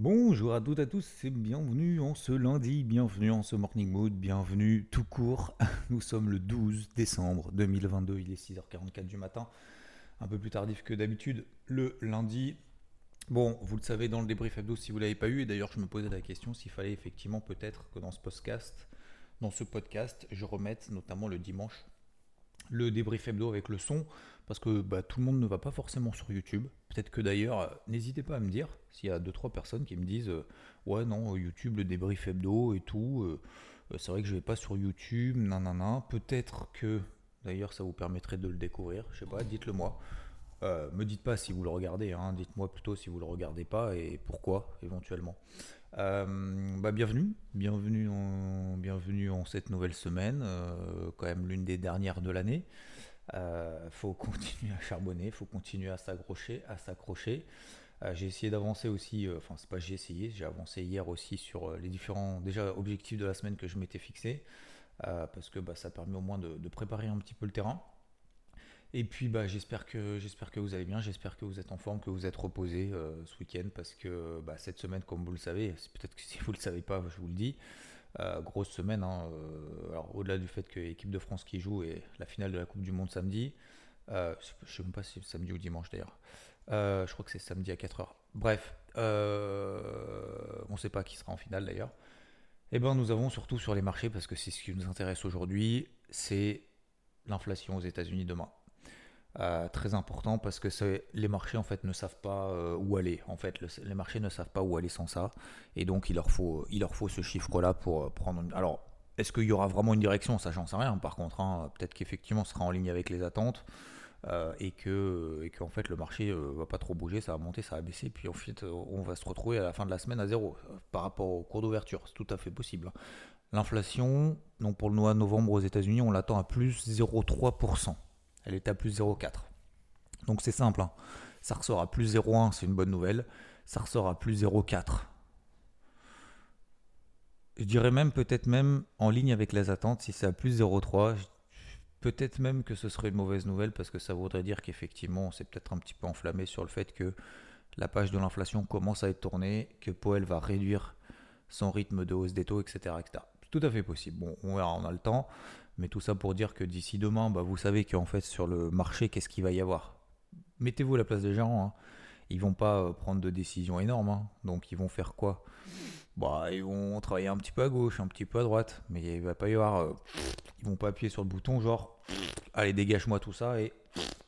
Bonjour à toutes et à tous et bienvenue en ce lundi, bienvenue en ce morning mood, bienvenue tout court. Nous sommes le 12 décembre 2022, il est 6h44 du matin, un peu plus tardif que d'habitude le lundi. Bon, vous le savez dans le débrief hebdo si vous l'avez pas eu, et d'ailleurs je me posais la question s'il fallait effectivement peut-être que dans ce podcast, dans ce podcast, je remette notamment le dimanche le débrief hebdo avec le son, parce que bah, tout le monde ne va pas forcément sur YouTube. Peut-être que d'ailleurs, euh, n'hésitez pas à me dire s'il y a 2-3 personnes qui me disent euh, Ouais, non, YouTube, le débrief hebdo et tout, euh, c'est vrai que je vais pas sur YouTube, nanana. Peut-être que d'ailleurs ça vous permettrait de le découvrir, je sais pas, dites-le moi. me dites pas si vous le regardez, hein, dites-moi plutôt si vous le regardez pas et pourquoi éventuellement. bah, bienvenue, bienvenue en, bienvenue en cette nouvelle semaine, quand même l'une des dernières de l'année. Euh, faut continuer à charbonner, faut continuer à s'accrocher, à s'accrocher. Euh, j'ai essayé d'avancer aussi, euh, enfin c'est pas j'ai essayé, j'ai avancé hier aussi sur euh, les différents déjà objectifs de la semaine que je m'étais fixé, parce que bah, ça permet au moins de, préparer un petit peu le terrain. Et puis bah, j'espère que vous allez bien, j'espère que vous êtes en forme, que vous êtes reposé ce week-end, parce que bah, cette semaine, comme vous le savez, peut-être que si vous le savez pas, je vous le dis, euh, grosse semaine. Hein, euh, alors au-delà du fait que l'équipe de France qui joue et la finale de la Coupe du Monde samedi, euh, je ne sais même pas si c'est samedi ou dimanche d'ailleurs. je crois que c'est samedi à 4h. Bref, on ne sait pas qui sera en finale d'ailleurs. Eh ben nous avons surtout sur les marchés, parce que c'est ce qui nous intéresse aujourd'hui, c'est l'inflation aux États-Unis demain. Euh, très important parce que les marchés en fait ne savent pas euh, où aller. En fait, les marchés ne savent pas où aller sans ça, et donc il leur faut, il leur faut ce chiffre-là pour euh, prendre. Alors, est-ce qu'il y aura vraiment une direction? Ça, j'en sais rien. Par contre, hein, peut-être qu'effectivement, ce sera en ligne avec les attentes. et que et fait le marché va pas trop bouger, ça va monter, ça va baisser, puis en fait on va se retrouver à la fin de la semaine à zéro par rapport au cours d'ouverture, c'est tout à fait possible. L'inflation, donc pour le mois de novembre aux États-Unis, on l'attend à plus 0,3%. Elle est à plus 0,4. Donc c'est simple. Hein. Ça ressort à plus 0,1, c'est une bonne nouvelle. Ça ressort à plus 0,4. Je dirais même, peut-être même en ligne avec les attentes, si c'est à plus 0,3, peut-être même que ce serait une mauvaise nouvelle parce que ça voudrait dire qu'effectivement, on s'est peut-être un petit peu enflammé sur le fait que la page de l'inflation commence à être tournée, que Powell va réduire son rythme de hausse des taux, etc. etc. Tout à fait possible. Bon, on verra, on a le temps. Mais tout ça pour dire que d'ici demain, bah, vous savez qu'en fait sur le marché, qu'est-ce qu'il va y avoir? Mettez-vous à la place des gens. Hein. Ils vont pas euh, prendre de décisions énormes. Hein. Donc ils vont faire quoi? Bah, Ils vont travailler un petit peu à gauche, un petit peu à droite. Mais il va pas y avoir... Euh, ils vont pas appuyer sur le bouton genre, allez dégage-moi tout ça et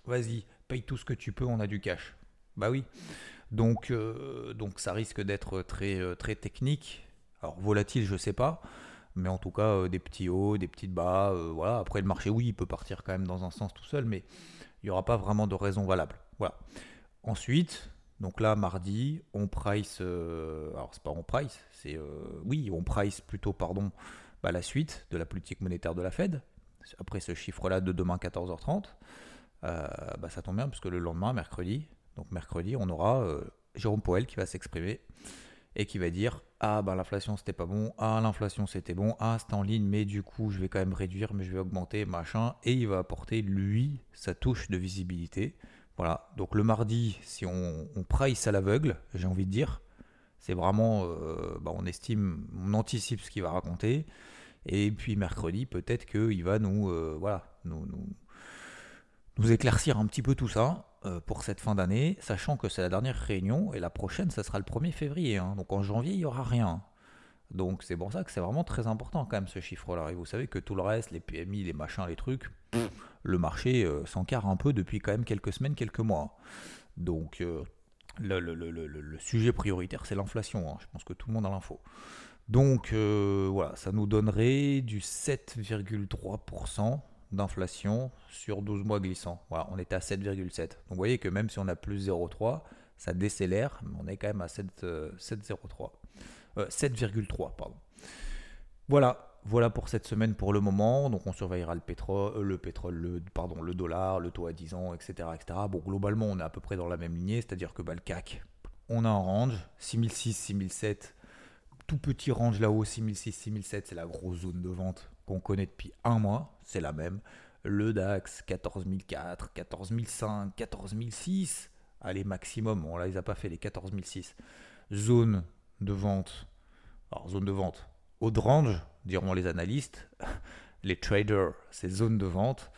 vas-y, paye tout ce que tu peux, on a du cash. Bah oui. Donc, euh, donc ça risque d'être très, très technique. Alors volatile, je sais pas mais en tout cas euh, des petits hauts, des petites bas. Euh, voilà. Après le marché, oui, il peut partir quand même dans un sens tout seul, mais il n'y aura pas vraiment de raison valable. Voilà. Ensuite, donc là, mardi, on price, euh, alors c'est pas on price, c'est oui, on price plutôt, pardon, bah, la suite de la politique monétaire de la Fed. Après ce chiffre-là de demain 14h30, bah, ça tombe bien parce que le lendemain, mercredi, donc mercredi, on aura Jérôme Powell qui va s'exprimer et qui va dire ah ben l'inflation c'était pas bon, ah l'inflation c'était bon, ah c'est en ligne mais du coup je vais quand même réduire mais je vais augmenter machin et il va apporter lui sa touche de visibilité. Voilà, donc le mardi si on, price à l'aveugle, j'ai envie de dire, c'est vraiment euh, bah, on estime, on anticipe ce qu'il va raconter. Et puis mercredi peut-être qu'il va nous euh, voilà nous, éclaircir un petit peu tout ça pour cette fin d'année, sachant que c'est la dernière réunion et la prochaine, ça sera le 1er février. Hein. donc en janvier, il n'y aura rien. Donc c'est pour ça que c'est vraiment très important quand même ce chiffre-là. Et vous savez que tout le reste, les PMI, les machins, les trucs, le marché euh, s'encarre un peu depuis quand même quelques semaines, quelques mois. Donc euh, le, sujet prioritaire, c'est l'inflation. Hein. Je pense que tout le monde a l'info. Donc voilà, ça nous donnerait du 7,3% d'inflation sur 12 mois glissants. Voilà, on est à 7,7. Donc vous voyez que même si on a plus 0,3, ça décélère, mais on est quand même à 7,03. 7,3, euh, pardon. Voilà, voilà pour cette semaine pour le moment. Donc on surveillera le pétrole, euh, le pétrole, le, pardon, le dollar, le taux à 10 ans, etc., etc. Bon, globalement, on est à peu près dans la même lignée, c'est-à-dire que bah, le CAC, on a un range 6006, 6007, tout petit range là-haut, 6006, 6007, c'est la grosse zone de vente qu'on connaît depuis un mois, c'est la même. Le DAX, 14004, 14005, 14006. Allez, maximum, on ne les a pas fait les 14006. Zone de vente, alors zone de vente, de range, diront les analystes, les traders, c'est zone de vente.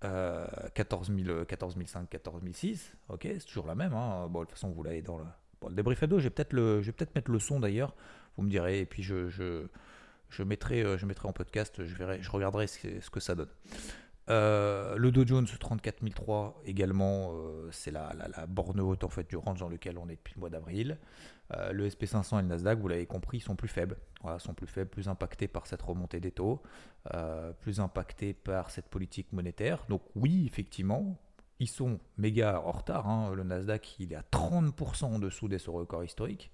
14 000, 14 500, 14 600, ok, c'est toujours la même. Hein. Bon, de toute façon, vous l'avez dans le, bon, le débrief. Je vais peut-être peut mettre le son d'ailleurs. Vous me direz, et puis je, je, je, mettrai, euh, je mettrai en podcast. Je verrai, je regarderai ce, que ça donne. Euh, le Dow Jones 34003 également, euh, c'est la, borne haute en fait du range dans lequel on est depuis le mois d'avril. Le SP500 et le Nasdaq, vous l'avez compris, sont plus faibles. Sont plus faibles, plus impactés par cette remontée des taux, plus impactés par cette politique monétaire. Donc oui, effectivement, ils sont méga en retard. Hein. Le Nasdaq, il est à 30% en dessous de ses records historiques.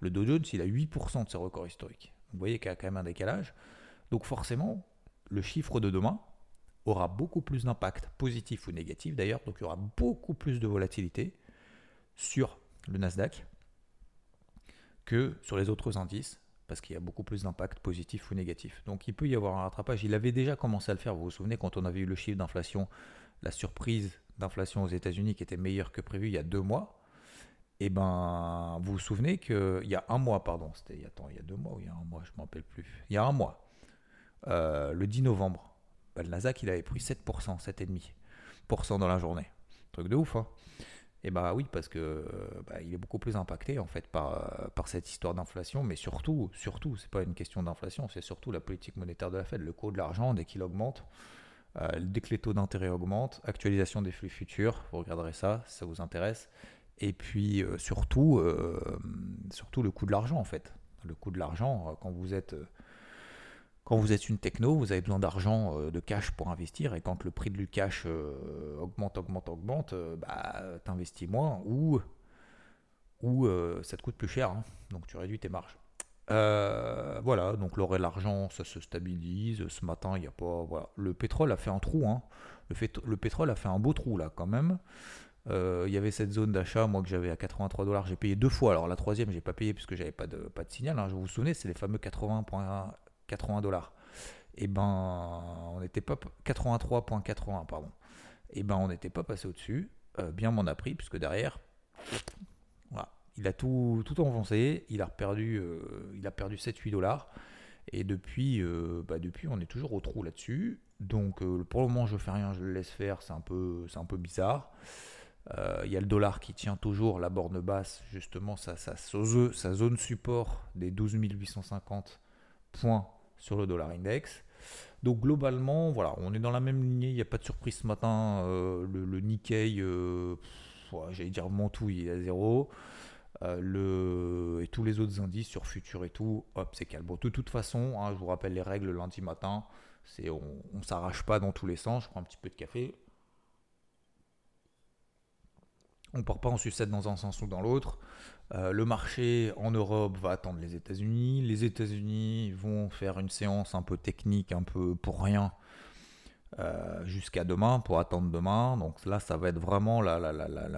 Le Dow Jones, il a 8% de ses records historiques. Vous voyez qu'il y a quand même un décalage. Donc forcément, le chiffre de demain, aura beaucoup plus d'impact positif ou négatif d'ailleurs, donc il y aura beaucoup plus de volatilité sur le Nasdaq que sur les autres indices, parce qu'il y a beaucoup plus d'impact positif ou négatif. Donc il peut y avoir un rattrapage. Il avait déjà commencé à le faire, vous vous souvenez, quand on avait eu le chiffre d'inflation, la surprise d'inflation aux États-Unis qui était meilleure que prévu il y a deux mois. Et eh ben, vous vous souvenez qu'il y a un mois, pardon, c'était il y a deux mois ou il y a un mois, je ne me rappelle plus. Il y a un mois, euh, le 10 novembre, bah, le Nasdaq, il avait pris 7%, 7,5% dans la journée. Truc de ouf, hein et bah oui, parce que bah, il est beaucoup plus impacté en fait par, par cette histoire d'inflation, mais surtout, surtout, c'est pas une question d'inflation, c'est surtout la politique monétaire de la Fed. Le coût de l'argent, dès qu'il augmente, euh, dès que les taux d'intérêt augmentent, actualisation des flux futurs, vous regarderez ça, si ça vous intéresse. Et puis euh, surtout, euh, surtout le coût de l'argent en fait. Le coût de l'argent, quand vous êtes quand vous êtes une techno, vous avez besoin d'argent, euh, de cash pour investir, et quand le prix du cash euh, augmente, augmente, augmente, euh, bah, t'investis moins ou, ou ça te coûte plus cher, hein. donc tu réduis tes marges. voilà, donc l'or et l'argent, ça se stabilise. Ce matin, il n'y a pas. Voilà. Le pétrole a fait un trou. Hein. Le, le, pétrole a fait un beau trou là, quand même. Il y avait cette zone d'achat, moi que j'avais à 83 dollars, j'ai payé deux fois. Alors la troisième, j'ai pas payé puisque j'avais pas de, pas de signal. Hein. Je vous, vous souvenez, c'est les fameux 80 80 dollars. Et ben, on n'était pas 83.81 pardon. Et ben, on n'était pas passé au-dessus. Euh, bien m'en a pris puisque derrière, voilà, il a tout, tout enfoncé. Il a perdu, euh, il a perdu 7-8 dollars. Et depuis, euh, bah depuis, on est toujours au trou là-dessus. Donc pour le moment, je fais rien, je le laisse faire. C'est un peu, c'est un peu bizarre. Il y a le dollar qui tient toujours la borne basse, justement, sa, zone support des 12 850 points sur le dollar index. Donc globalement, voilà, on est dans la même lignée, il n'y a pas de surprise ce matin. Euh, le, Nikkei, euh, j'allais dire est à zéro. Euh, et tous les autres indices sur futur et tout, hop, c'est calme. De toute façon, hein, je vous rappelle les règles lundi matin, c'est on ne s'arrache pas dans tous les sens. Je prends un petit peu de café. On part pas en sucette dans un sens ou dans l'autre. Euh, le marché en Europe va attendre les États-Unis. Les États-Unis vont faire une séance un peu technique, un peu pour rien, euh, jusqu'à demain, pour attendre demain. Donc là, ça va être vraiment la,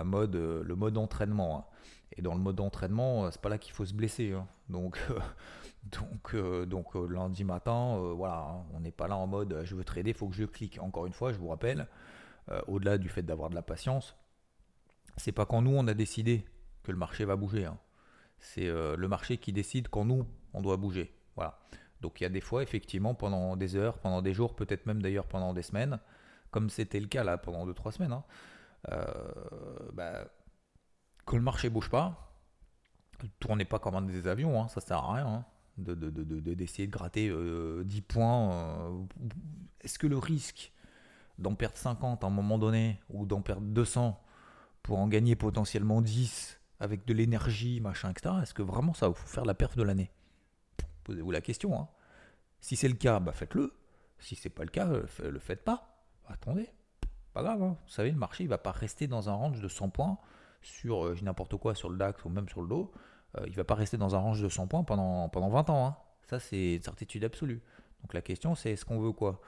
mode, euh, le mode entraînement. Hein. Et dans le mode entraînement, c'est pas là qu'il faut se blesser. Hein. Donc lundi matin, voilà, hein. on n'est pas là en mode je veux trader, il faut que je clique. Encore une fois, je vous rappelle, au-delà du fait d'avoir de la patience, c'est pas quand nous on a décidé que le marché va bouger. Hein. C'est euh, le marché qui décide quand nous on doit bouger. Voilà. Donc il y a des fois effectivement pendant des heures, pendant des jours, peut-être même d'ailleurs pendant des semaines, comme c'était le cas là pendant 2-3 semaines, hein, euh, bah, quand le marché bouge pas, tournez pas comme un des avions, hein, ça sert à rien. Hein, de, d'essayer de, gratter 10 euh, points. Est-ce que le risque d'en perdre 50 à un moment donné ou d'en perdre 200 pour en gagner potentiellement 10 avec de l'énergie, machin, etc. Est-ce que vraiment ça vous faire la perte de l'année? Posez-vous la question. Hein. Si c'est le cas, bah faites-le. Si c'est pas le cas, euh, le faites pas. Attendez, pas grave. Hein. Vous savez, le marché il va pas rester dans un range de 100 points sur euh, n'importe quoi sur le DAX ou même sur le dos. Euh, il va pas rester dans un range de 100 points pendant, pendant 20 ans. Hein. Ça, c'est une certitude absolue. Donc la question, c'est est-ce qu'on veut quoi?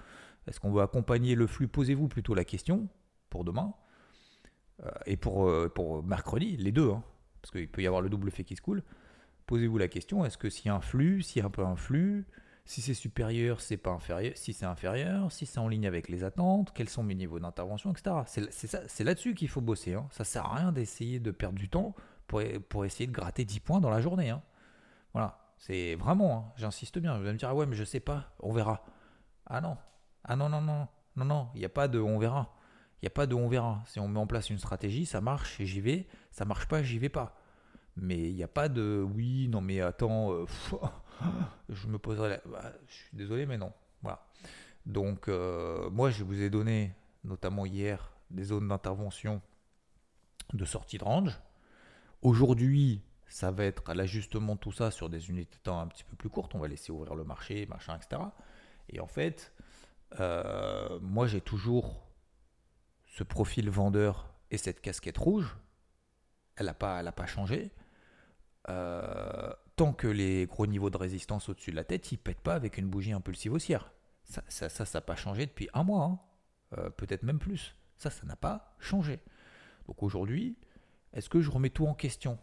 Est-ce qu'on veut accompagner le flux? Posez-vous plutôt la question pour demain et pour, euh, pour mercredi, les deux, hein, parce qu'il peut y avoir le double fait qui se coule, posez-vous la question, est-ce que s'il y a un flux, s'il y a un peu un flux, si c'est supérieur, c'est pas inférieur, si c'est inférieur, si c'est en ligne avec les attentes, quels sont mes niveaux d'intervention, etc. C'est là-dessus qu'il faut bosser. Hein. Ça sert à rien d'essayer de perdre du temps pour, pour essayer de gratter 10 points dans la journée. Hein. Voilà, c'est vraiment, hein, j'insiste bien. Vous allez me dire, ah ouais, mais je sais pas, on verra. Ah non, ah non, non, non, non, non, il n'y a pas de on verra. N'y a pas de on verra. Si on met en place une stratégie, ça marche j'y vais. Ça marche pas, j'y vais pas. Mais il n'y a pas de oui, non, mais attends, euh, je me poserai la... Bah, je suis désolé, mais non. Voilà. Donc, euh, moi, je vous ai donné, notamment hier, des zones d'intervention de sortie de range. Aujourd'hui, ça va être l'ajustement de tout ça sur des unités de temps un petit peu plus courtes. On va laisser ouvrir le marché, machin, etc. Et en fait, euh, moi, j'ai toujours ce profil vendeur et cette casquette rouge. Elle n'a pas, pas changé. Euh, tant que les gros niveaux de résistance au-dessus de la tête, ils pètent pas avec une bougie impulsive haussière. Ça, ça, ça n'a pas changé depuis un mois, hein. euh, peut-être même plus. Ça, ça n'a pas changé. Donc aujourd'hui, est-ce que je remets tout en question?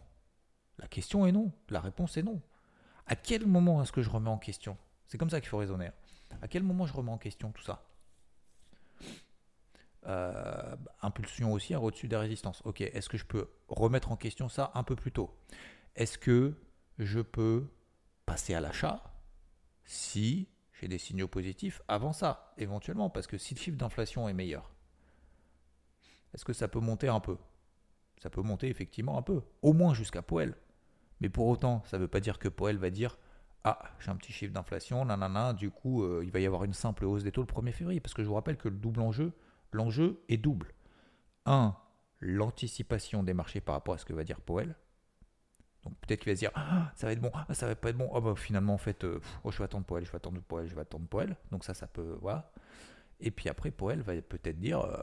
La question est non. La réponse est non. À quel moment est-ce que je remets en question? C'est comme ça qu'il faut raisonner. À quel moment je remets en question tout ça? Euh, impulsion haussière au-dessus des résistances. Ok, est-ce que je peux remettre en question ça un peu plus tôt? Est-ce que je peux passer à l'achat si j'ai des signaux positifs avant ça, éventuellement, parce que si le chiffre d'inflation est meilleur, est-ce que ça peut monter un peu? Ça peut monter effectivement un peu, au moins jusqu'à Poel. Mais pour autant, ça ne veut pas dire que Poel va dire Ah, j'ai un petit chiffre d'inflation, nanana, du coup, euh, il va y avoir une simple hausse des taux le 1er février. Parce que je vous rappelle que le double enjeu, l'enjeu est double. Un, l'anticipation des marchés par rapport à ce que va dire Powell. Donc peut-être qu'il va se dire ah, ça va être bon, ah, ça va pas être bon. Oh, bah, finalement en fait, euh, oh, je vais attendre Powell, je vais attendre Powell, je vais attendre Powell. Donc ça, ça peut voilà. Et puis après, Powell va peut-être dire euh,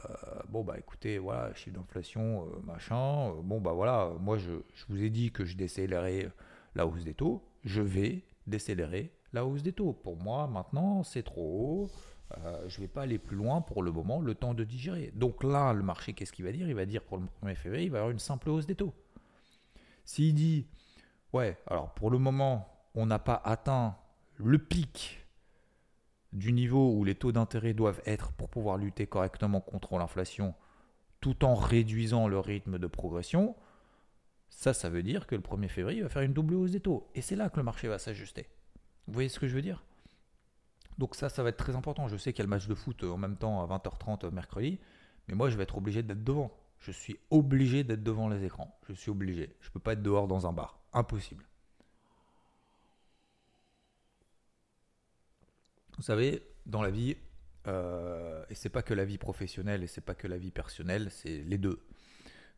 bon bah écoutez, voilà, chiffre d'inflation, euh, machin. bon bah voilà, moi je, je, vous ai dit que je décélérais la hausse des taux, je vais décélérer la hausse des taux. Pour moi, maintenant, c'est trop haut. Euh, je ne vais pas aller plus loin pour le moment, le temps de digérer. Donc là, le marché, qu'est-ce qu'il va dire? Il va dire pour le 1er février, il va y avoir une simple hausse des taux. S'il dit, ouais, alors pour le moment, on n'a pas atteint le pic du niveau où les taux d'intérêt doivent être pour pouvoir lutter correctement contre l'inflation, tout en réduisant le rythme de progression, ça, ça veut dire que le 1er février, il va faire une double hausse des taux. Et c'est là que le marché va s'ajuster. Vous voyez ce que je veux dire? Donc ça, ça va être très important. Je sais qu'il y a le match de foot euh, en même temps à 20h30 euh, mercredi, mais moi je vais être obligé d'être devant. Je suis obligé d'être devant les écrans. Je suis obligé. Je ne peux pas être dehors dans un bar. Impossible. Vous savez, dans la vie, euh, et c'est pas que la vie professionnelle et c'est pas que la vie personnelle, c'est les deux.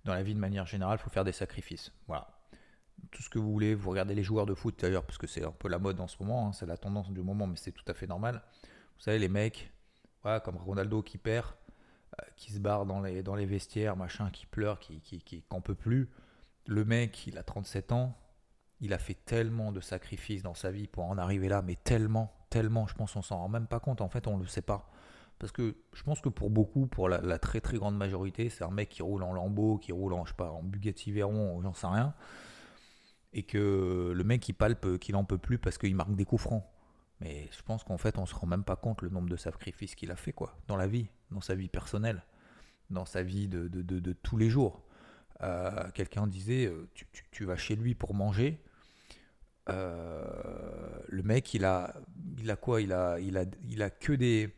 Dans la vie de manière générale, il faut faire des sacrifices. Voilà tout ce que vous voulez. Vous regardez les joueurs de foot d'ailleurs, parce que c'est un peu la mode en ce moment, hein, c'est la tendance du moment, mais c'est tout à fait normal. Vous savez, les mecs, voilà, comme Ronaldo qui perd, euh, qui se barre dans les, dans les vestiaires, machin, qui pleure, qui, qui, qui peut plus. Le mec, il a 37 ans, il a fait tellement de sacrifices dans sa vie pour en arriver là, mais tellement, tellement, je pense qu'on s'en rend même pas compte, en fait on le sait pas. Parce que je pense que pour beaucoup, pour la, la très très grande majorité, c'est un mec qui roule en Lambeau, qui roule en, je sais pas, en Bugatti Veyron, j'en sais rien et que le mec il palpe qu'il en peut plus parce qu'il marque des coups francs. Mais je pense qu'en fait on se rend même pas compte le nombre de sacrifices qu'il a fait quoi, dans la vie, dans sa vie personnelle, dans sa vie de, de, de, tous les jours. Euh, quelqu'un disait euh, tu, tu, vas chez lui pour manger. Euh, le mec il a il a quoi? Il a il a il a que des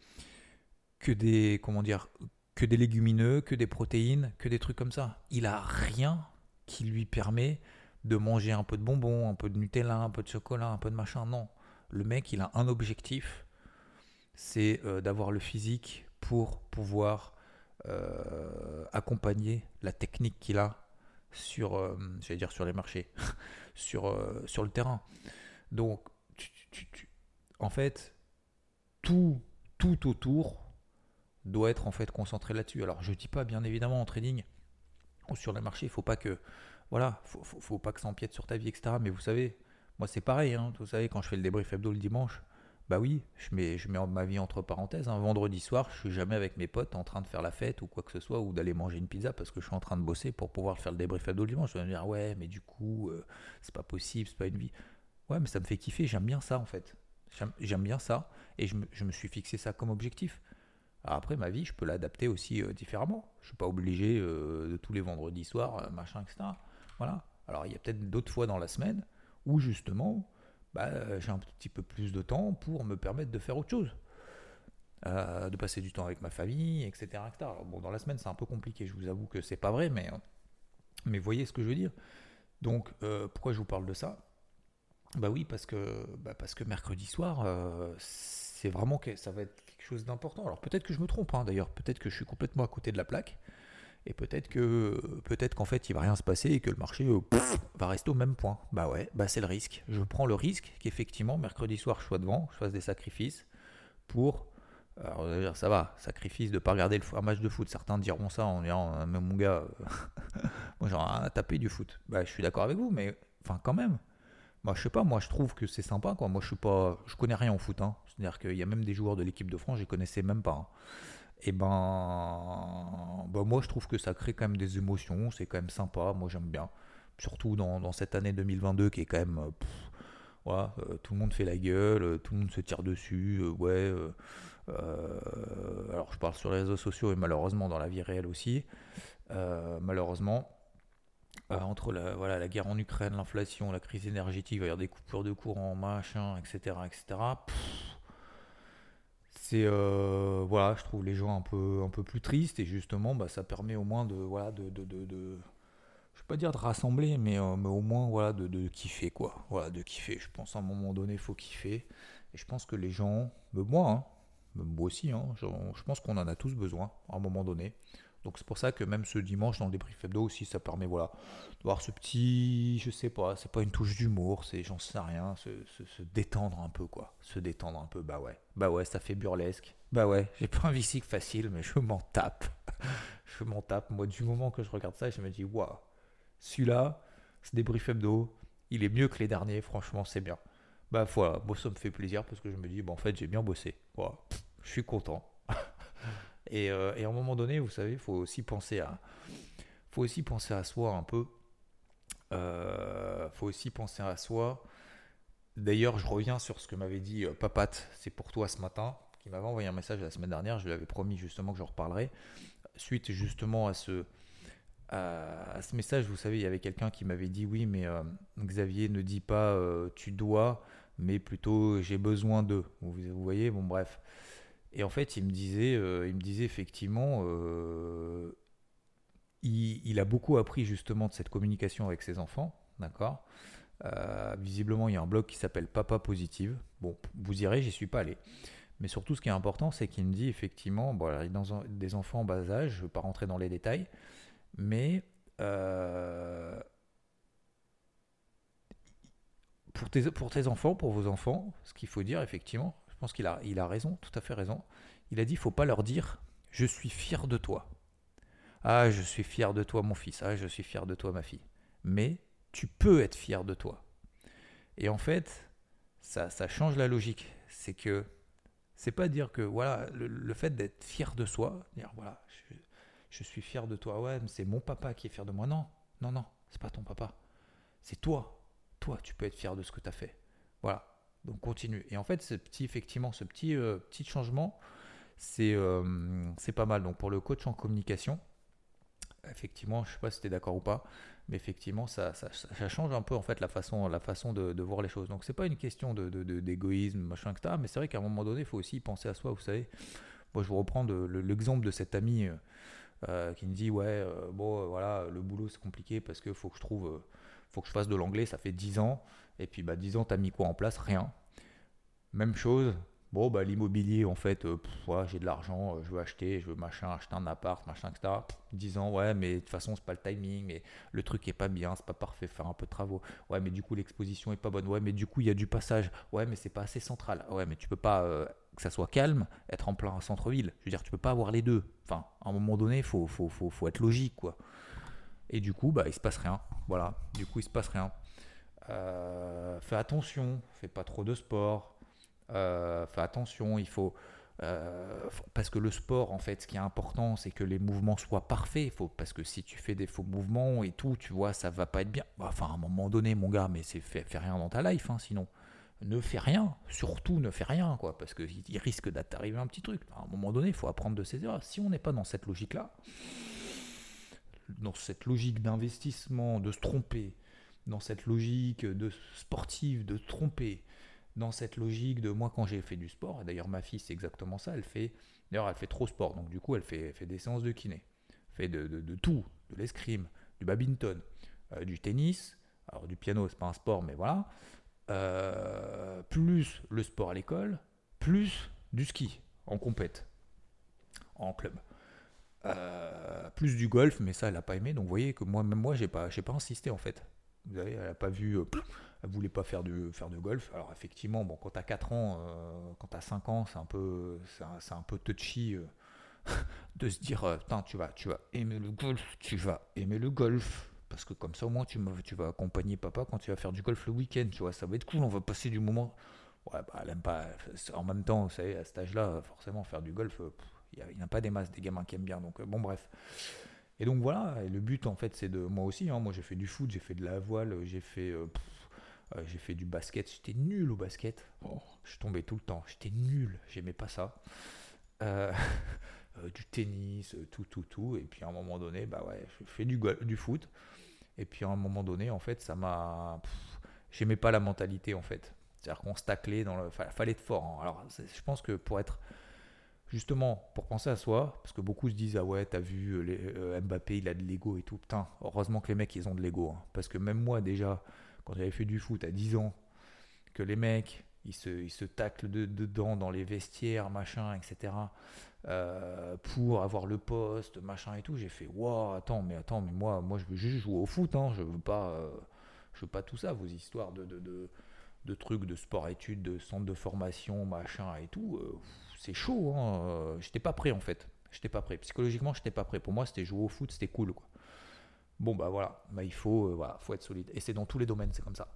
que des comment dire que des légumineux que des protéines que des trucs comme ça il a rien qui lui permet de manger un peu de bonbons, un peu de Nutella, un peu de chocolat, un peu de machin. Non. Le mec, il a un objectif, c'est euh, d'avoir le physique pour pouvoir euh, accompagner la technique qu'il a sur, euh, les marchés, sur, le terrain. Donc, en fait, tout, tout autour doit être en fait concentré là-dessus. Alors, je dis pas, bien évidemment, en trading ou sur les marchés, il faut pas que voilà, faut, faut, pas que ça empiète sur ta vie, etc. Mais vous savez, moi c'est pareil, hein, vous savez, quand je fais le débrief hebdo le dimanche, bah oui, je mets, ma vie entre parenthèses. Un vendredi soir, je suis jamais avec mes potes en train de faire la fête ou quoi que ce soit, ou d'aller manger une pizza parce que je suis en train de bosser pour pouvoir faire le débrief hebdo le dimanche. Je vais me dire, ouais, mais du coup, euh, c'est pas possible, c'est pas une vie. Ouais, mais ça me fait kiffer, j'aime bien ça en fait. J'aime bien ça et je me, suis fixé ça comme objectif. après, ma vie, je peux l'adapter aussi euh, différemment. Je suis pas obligé euh, de tous les vendredis soirs, machin, etc. Voilà. Alors il y a peut-être d'autres fois dans la semaine où justement bah, j'ai un petit peu plus de temps pour me permettre de faire autre chose. Euh, de passer du temps avec ma famille, etc. bon, dans la semaine, c'est un peu compliqué, je vous avoue que c'est pas vrai, mais, mais voyez ce que je veux dire. Donc, euh, pourquoi je vous parle de ça? Bah oui, parce que, bah parce que mercredi soir, euh, c'est vraiment que ça va être quelque chose d'important. Alors peut-être que je me trompe, hein, d'ailleurs, peut-être que je suis complètement à côté de la plaque. Et peut-être que peut-être qu'en fait il va rien se passer et que le marché va rester au même point. Bah ouais, bah c'est le risque. Je prends le risque qu'effectivement mercredi soir je sois devant, je fasse des sacrifices pour alors, ça va, sacrifice de ne pas regarder un match de foot. Certains diront ça en disant, euh, mais mon gars, euh, moi j'ai rien à taper du foot. Bah, je suis d'accord avec vous, mais enfin, quand même. Moi, je sais pas, moi je trouve que c'est sympa. Moi, je suis pas, je connais rien au foot. Hein. C'est-à-dire qu'il y a même des joueurs de l'équipe de France, je les connaissais même pas. Hein. Et ben, bah, moi je trouve que ça crée quand même des émotions, c'est quand même sympa. Moi j'aime bien. Surtout dans, cette année 2022 qui est quand même. voilà, euh, tout le monde fait la gueule, tout le monde se tire dessus. ouais euh, alors je parle sur les réseaux sociaux et malheureusement dans la vie réelle aussi. Euh, malheureusement, euh, entre la, voilà, la guerre en Ukraine, l'inflation, la crise énergétique, il y avoir des coupures de courant, machin, etc. etc. c'est voilà, je trouve les gens un peu, un peu plus tristes et justement, bah, ça permet au moins de, voilà, de, de, de, je vais pas dire de rassembler, mais, mais au moins voilà, de, de, kiffer quoi, voilà, de kiffer. Je pense à un moment donné, faut kiffer et je pense que les gens, moi, hein, moi aussi, hein, je, pense qu'on en a tous besoin à un moment donné. Donc c'est pour ça que même ce dimanche dans le débrief hebdo aussi, ça permet voilà, de voir ce petit, je sais pas, c'est pas une touche d'humour, c'est j'en sais rien, se, détendre un peu quoi, se détendre un peu, bah ouais, bah ouais, ça fait burlesque, bah ouais, j'ai pas un visique facile, mais je m'en tape, je m'en tape. Moi du moment que je regarde ça, je me dis waouh, celui-là, ce débrief hebdo, il est mieux que les derniers, franchement c'est bien. Bah voilà, moi ça me fait plaisir parce que je me dis, bon en fait j'ai bien bossé, voilà. Je suis content. Euh, et, à un moment donné, vous savez, il faut aussi penser à, faut aussi penser à soi un peu. Euh, faut aussi penser à soi. D'ailleurs, je reviens sur ce que m'avait dit euh, Papat, c'est pour toi ce matin, qui m'avait envoyé un message la semaine dernière. Je lui avais promis justement que je reparlerai. Suite justement à ce, à, ce message, vous savez, il y avait quelqu'un qui m'avait dit oui, mais Xavier ne dit pas tu dois, mais plutôt j'ai besoin de. Vous, vous voyez, bon bref. Et en fait, il me disait, euh, il me disait effectivement, euh, il, a beaucoup appris justement de cette communication avec ses enfants, d'accord euh, Visiblement, il y a un blog qui s'appelle Papa Positive. Bon, vous irez, j'y suis pas allé. Mais surtout, ce qui est important, c'est qu'il me dit effectivement, bon, il dans des enfants en bas âge, je ne veux pas rentrer dans les détails, mais pour tes enfants, pour vos enfants, ce qu'il faut dire effectivement, je pense qu'il a, il a raison, tout à fait raison. Il a dit, il faut pas leur dire, je suis fier de toi. Ah, je suis fier de toi, mon fils. Ah, je suis fier de toi, ma fille. Mais tu peux être fier de toi. Et en fait, ça, ça change la logique. C'est que c'est pas dire que voilà le, fait d'être fier de soi, dire voilà, je, suis fier de toi. Ouais, c'est mon papa qui est fier de moi. Non, non, non, c'est pas ton papa. C'est toi. Toi, tu peux être fier de ce que tu as fait. Voilà. Donc continue. Et en fait, ce petit, effectivement, ce petit, euh, petit changement, euh, c'est pas mal. Donc pour le coach en communication, effectivement, je sais pas si tu es d'accord ou pas, mais effectivement, ça, ça, change un peu en fait la façon, la façon de, voir les choses. Donc c'est pas une question de, d'égoïsme, machin, etc. Mais c'est vrai qu'à un moment donné, il faut aussi penser à soi. Vous savez, moi je vous reprends l'exemple de cet ami euh, qui me dit ouais, bon voilà, le boulot c'est compliqué parce qu'il faut que je trouve, faut que je fasse de l'anglais. Ça fait 10 ans. Et puis, bah, 10 ans, tu as mis quoi en place? Rien. Même chose. Bon, bah, l'immobilier, en fait, euh, j'ai de l'argent, euh, je veux acheter, je veux machin, acheter un appart, machin, etc. 10 ans, ouais, mais de toute façon, c'est pas le timing, mais le truc est pas bien, c'est pas parfait, faire un peu de travaux. Ouais, mais du coup, l'exposition est pas bonne. Ouais, mais du coup, il y a du passage. Ouais, mais c'est pas assez central. Ouais, mais tu peux pas, euh, que ça soit calme, être en plein centre-ville. Je veux dire, tu peux pas avoir les deux. Enfin, à un moment donné, faut, faut, faut, faut, être logique, quoi. Et du coup, bah, il se passe rien. Voilà, du coup, il se passe rien. Euh, fais attention, fais pas trop de sport, euh, fais attention, il faut... Euh, parce que le sport, en fait, ce qui est important, c'est que les mouvements soient parfaits. Faut, parce que si tu fais des faux mouvements et tout, tu vois, ça va pas être bien. Bah, enfin, à un moment donné, mon gars, mais c'est fais, rien dans ta life, hein, sinon. Ne fais rien, surtout ne fais rien, quoi, parce qu'il risque d'arriver un petit truc. À un moment donné, il faut apprendre de ses erreurs. Si on n'est pas dans cette logique-là, dans cette logique d'investissement, de se tromper, dans cette logique de sportive, de tromper, dans cette logique de moi quand j'ai fait du sport, et d'ailleurs ma fille c'est exactement ça, elle fait, d'ailleurs elle fait trop sport, donc du coup elle fait, fait des séances de kiné, fait de, de, tout, de l'escrime, du badminton, euh, du tennis, alors du piano c'est pas un sport mais voilà, euh, plus le sport à l'école, plus du ski en compète, en club. Euh, plus du golf, mais ça elle n'a pas aimé, donc vous voyez que moi même moi j'ai pas, pas insisté en fait. Vous avez, elle n'a pas vu, euh, elle voulait pas faire de, faire golf. Alors effectivement, bon, quand tu as 4 ans, euh, quand tu as 5 ans, c'est un peu, un, peu touchy euh, de se dire, tu vas, tu vas aimer le golf, tu vas aimer le golf. Parce que comme ça, au moins, tu, tu vas accompagner papa quand tu vas faire du golf le week-end, tu vois, ça va être cool, on va passer du moment. Ouais, bah, elle aime pas. En même temps, vous savez, à cet âge-là, forcément, faire du golf, il n'y a, a, pas des masses des gamins qui aiment bien. Donc, bon, bref. Et donc voilà, et le but en fait c'est de moi aussi, hein, moi j'ai fait du foot, j'ai fait de la voile, j'ai fait, euh, euh, j'ai fait du basket, j'étais nul au basket, oh, je tombais tout le temps, j'étais nul, j'aimais pas ça. Euh, du tennis, tout, tout, tout, et puis à un moment donné, bah ouais, je fais du, du foot, et puis à un moment donné en fait ça m'a... J'aimais pas la mentalité en fait. C'est-à-dire qu'on se taclait dans le... Fallait être fort. Hein. Alors je pense que pour être justement pour penser à soi, parce que beaucoup se disent ah ouais t'as vu euh, les, euh, Mbappé il a de l'ego et tout, putain heureusement que les mecs ils ont de l'ego, hein. parce que même moi déjà quand j'avais fait du foot à 10 ans, que les mecs ils se, ils taclent dedans dans les vestiaires machin etc euh, pour avoir le poste machin et tout, j'ai fait waouh attends mais attends mais moi moi je veux juste jouer au foot, hein, je veux pas je veux pas tout ça vos histoires de, trucs de sport études, de centre de formation machin et tout c'est chaud. Hein. Euh, j'étais pas prêt en fait. J'étais pas prêt. Psychologiquement, j'étais pas prêt. Pour moi, c'était jouer au foot, c'était cool. Bon, bah voilà. Bah, il faut, euh, faut être solide. Et c'est dans tous les domaines, c'est comme ça.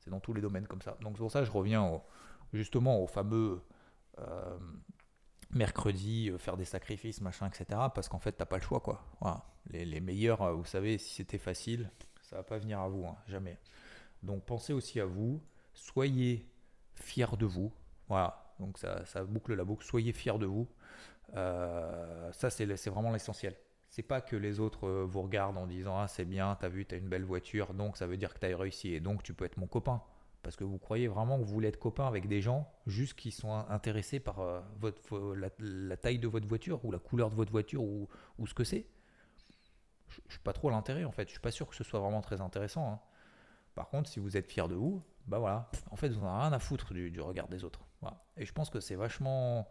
C'est dans tous les domaines comme ça. Donc, c'est pour ça je reviens justement au fameux euh, mercredi, faire des sacrifices, machin, etc. Parce qu'en fait, t'as pas le choix. quoi. Les, meilleurs, vous savez, si c'était facile, ça va pas venir à vous. Hein, jamais. Donc, pensez aussi à vous. Soyez fiers de vous. Voilà donc ça, boucle la boucle. Soyez fiers de vous. Euh, ça, c'est vraiment l'essentiel. C'est pas que les autres euh, vous regardent en disant Ah, c'est bien, t'as vu, t'as une belle voiture, donc ça veut dire que t'as réussi et donc tu peux être mon copain. Parce que vous croyez vraiment que vous voulez être copain avec des gens juste qui sont intéressés par euh, votre, la, taille de votre voiture ou la couleur de votre voiture ou, ce que c'est. Je, ne suis pas trop à l'intérêt en fait. Je suis pas sûr que ce soit vraiment très intéressant. Hein. Par contre, si vous êtes fier de vous, bah voilà, en fait, vous n'en avez rien à foutre du regard des autres. Et je pense que c'est vachement.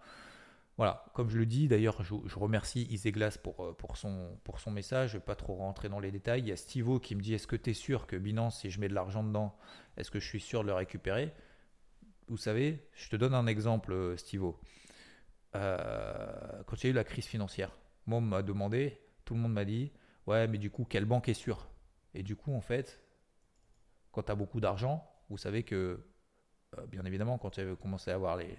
Voilà, comme je le dis, d'ailleurs, je, remercie Iseglas pour, euh, pour, son, pour son message. Je ne vais pas trop rentrer dans les détails. Il y a Stivo qui me dit Est-ce que tu es sûr que Binance, si je mets de l'argent dedans, est-ce que je suis sûr de le récupérer? Vous savez, je te donne un exemple, euh, Stivo. Euh, quand il y a eu la crise financière, moi, on m'a demandé, tout le monde m'a dit Ouais, mais du coup, quelle banque est sûre? Et du coup, en fait, quand tu as beaucoup d'argent, vous savez que bien évidemment, quand tu as commencé à avoir les,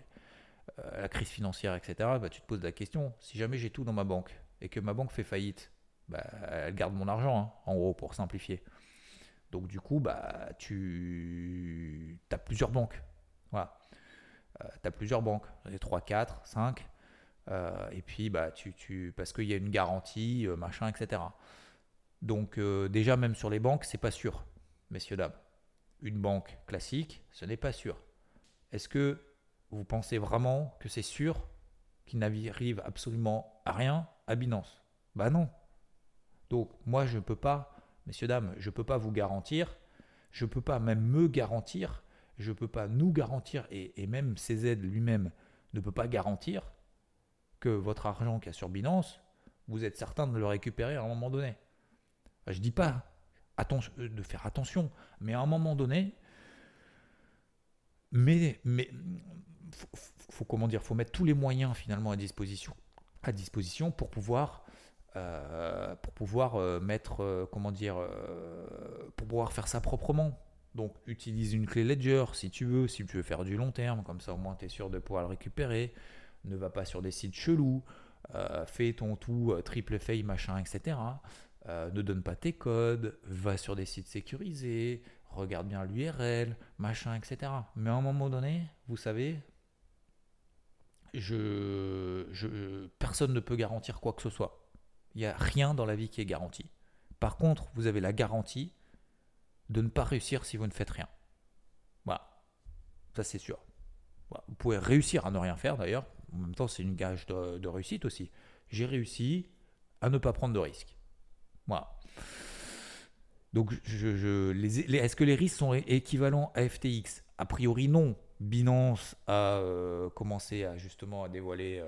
euh, la crise financière, etc., bah, tu te poses la question, si jamais j'ai tout dans ma banque et que ma banque fait faillite, bah, elle garde mon argent, hein, en gros, pour simplifier. Donc du coup, bah, tu as plusieurs banques. Voilà. Euh, tu as plusieurs banques, 3, 4, 5. et puis, bah, tu, tu, parce qu'il y a une garantie, machin, etc. Donc déjà, même sur les banques, c'est pas sûr, messieurs, dames. Une banque classique, ce n'est pas sûr. Est-ce que vous pensez vraiment que c'est sûr qu'il n'arrive absolument à rien à Binance? Bah non. Donc moi je ne peux pas, messieurs, dames, je ne peux pas vous garantir, je ne peux pas même me garantir, je ne peux pas nous garantir, et, même CZ lui-même ne peut pas garantir que votre argent qui est sur Binance, vous êtes certain de le récupérer à un moment donné. Je ne dis pas de faire attention, mais à un moment donné, mais, mais faut, comment dire, faut mettre tous les moyens finalement à disposition, à disposition pour pouvoir, euh, pour pouvoir euh, mettre, euh, comment dire, pour pouvoir faire ça proprement. Donc utilise une clé Ledger si tu veux, si tu veux faire du long terme, comme ça au moins tu es sûr de pouvoir le récupérer. Ne va pas sur des sites chelous, fais ton tout triple feuille machin, etc. ne donne pas tes codes, va sur des sites sécurisés, regarde bien l'URL, machin, etc. Mais à un moment donné, vous savez, personne ne peut garantir quoi que ce soit. Il n'y a rien dans la vie qui est garanti. Par contre, vous avez la garantie de ne pas réussir si vous ne faites rien. Voilà. Ça, c'est sûr. Vous pouvez réussir à ne rien faire d'ailleurs. En même temps, c'est une gage de, réussite aussi. J'ai réussi à ne pas prendre de risques. Voilà. Donc, est-ce que les risques sont équivalents à FTX A priori, non. Binance a euh, commencé à justement à dévoiler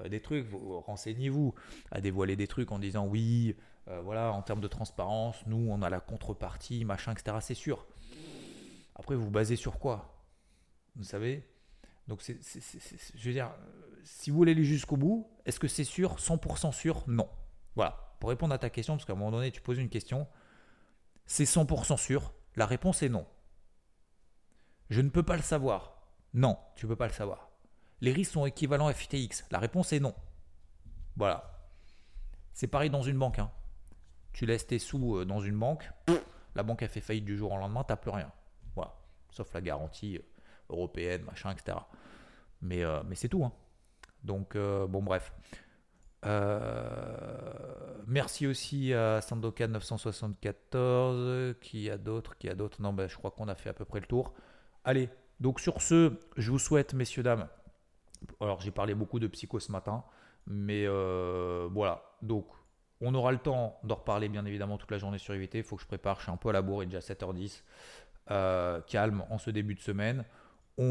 euh, des trucs. Renseignez-vous à dévoiler des trucs en disant oui, euh, voilà, en termes de transparence, nous, on a la contrepartie, machin, etc. C'est sûr. Après, vous vous basez sur quoi? Vous savez? Donc, je veux dire, si vous voulez aller jusqu'au bout, est-ce que c'est sûr? 100% sûr? Non. Voilà. Pour répondre à ta question, parce qu'à un moment donné, tu poses une question, c'est 100% sûr La réponse est non. Je ne peux pas le savoir. Non, tu ne peux pas le savoir. Les risques sont équivalents à FTX. La réponse est non. Voilà. C'est pareil dans une banque. Hein tu laisses tes sous euh, dans une banque, la banque a fait faillite du jour au lendemain, tu n'as plus rien. Voilà. Sauf la garantie euh, européenne, machin, etc. Mais, euh, mais c'est tout. Hein. Donc, bon, bref. Merci aussi à Sandokan 974. Qui a d'autres Qui a d'autres Non, ben, je crois qu'on a fait à peu près le tour. Allez, donc sur ce, je vous souhaite, messieurs, dames. Alors, j'ai parlé beaucoup de psycho ce matin, mais voilà. Donc, on aura le temps d'en reparler bien évidemment toute la journée sur IVT. Il faut que je prépare, je suis un peu à la bourre, il est déjà 7h10. Euh, calme en ce début de semaine. On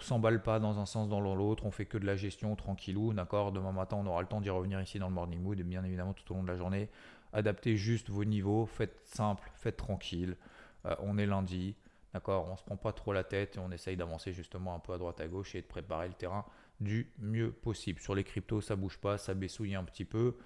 s'emballe pas dans un sens dans l'autre, on fait que de la gestion tranquillou, d'accord? Demain matin, on aura le temps d'y revenir ici dans le morning mood et bien évidemment tout au long de la journée. Adaptez juste vos niveaux, faites simple, faites tranquille. Euh, on est lundi, d'accord? On se prend pas trop la tête et on essaye d'avancer justement un peu à droite à gauche et de préparer le terrain du mieux possible. Sur les cryptos, ça bouge pas, ça baissouille un petit peu.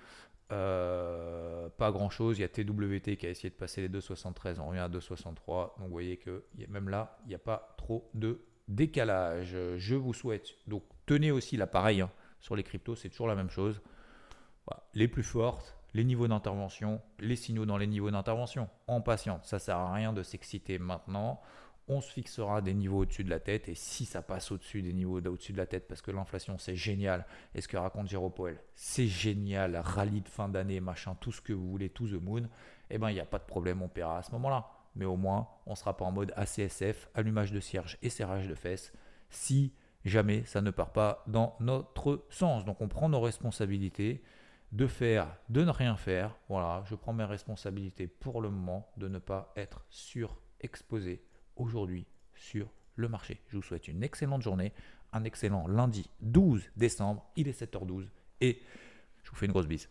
Euh, pas grand chose. Il y a TWT qui a essayé de passer les 2,73, on revient à 2,63. Donc vous voyez que même là, il n'y a pas trop de décalage. Je vous souhaite. Donc tenez aussi l'appareil hein, sur les cryptos, c'est toujours la même chose. Les plus fortes, les niveaux d'intervention, les signaux dans les niveaux d'intervention. En patience, ça sert à rien de s'exciter maintenant on se fixera des niveaux au-dessus de la tête et si ça passe au-dessus des niveaux au-dessus de la tête parce que l'inflation c'est génial et ce que raconte Jérôme Powell c'est génial, rallye de fin d'année, machin, tout ce que vous voulez, tout the moon, eh ben il n'y a pas de problème, on paiera à ce moment-là. Mais au moins, on sera pas en mode ACSF, allumage de cierge et serrage de fesses si jamais ça ne part pas dans notre sens. Donc on prend nos responsabilités de faire, de ne rien faire. Voilà, je prends mes responsabilités pour le moment de ne pas être surexposé aujourd'hui sur le marché. Je vous souhaite une excellente journée, un excellent lundi 12 décembre. Il est 7h12 et je vous fais une grosse bise.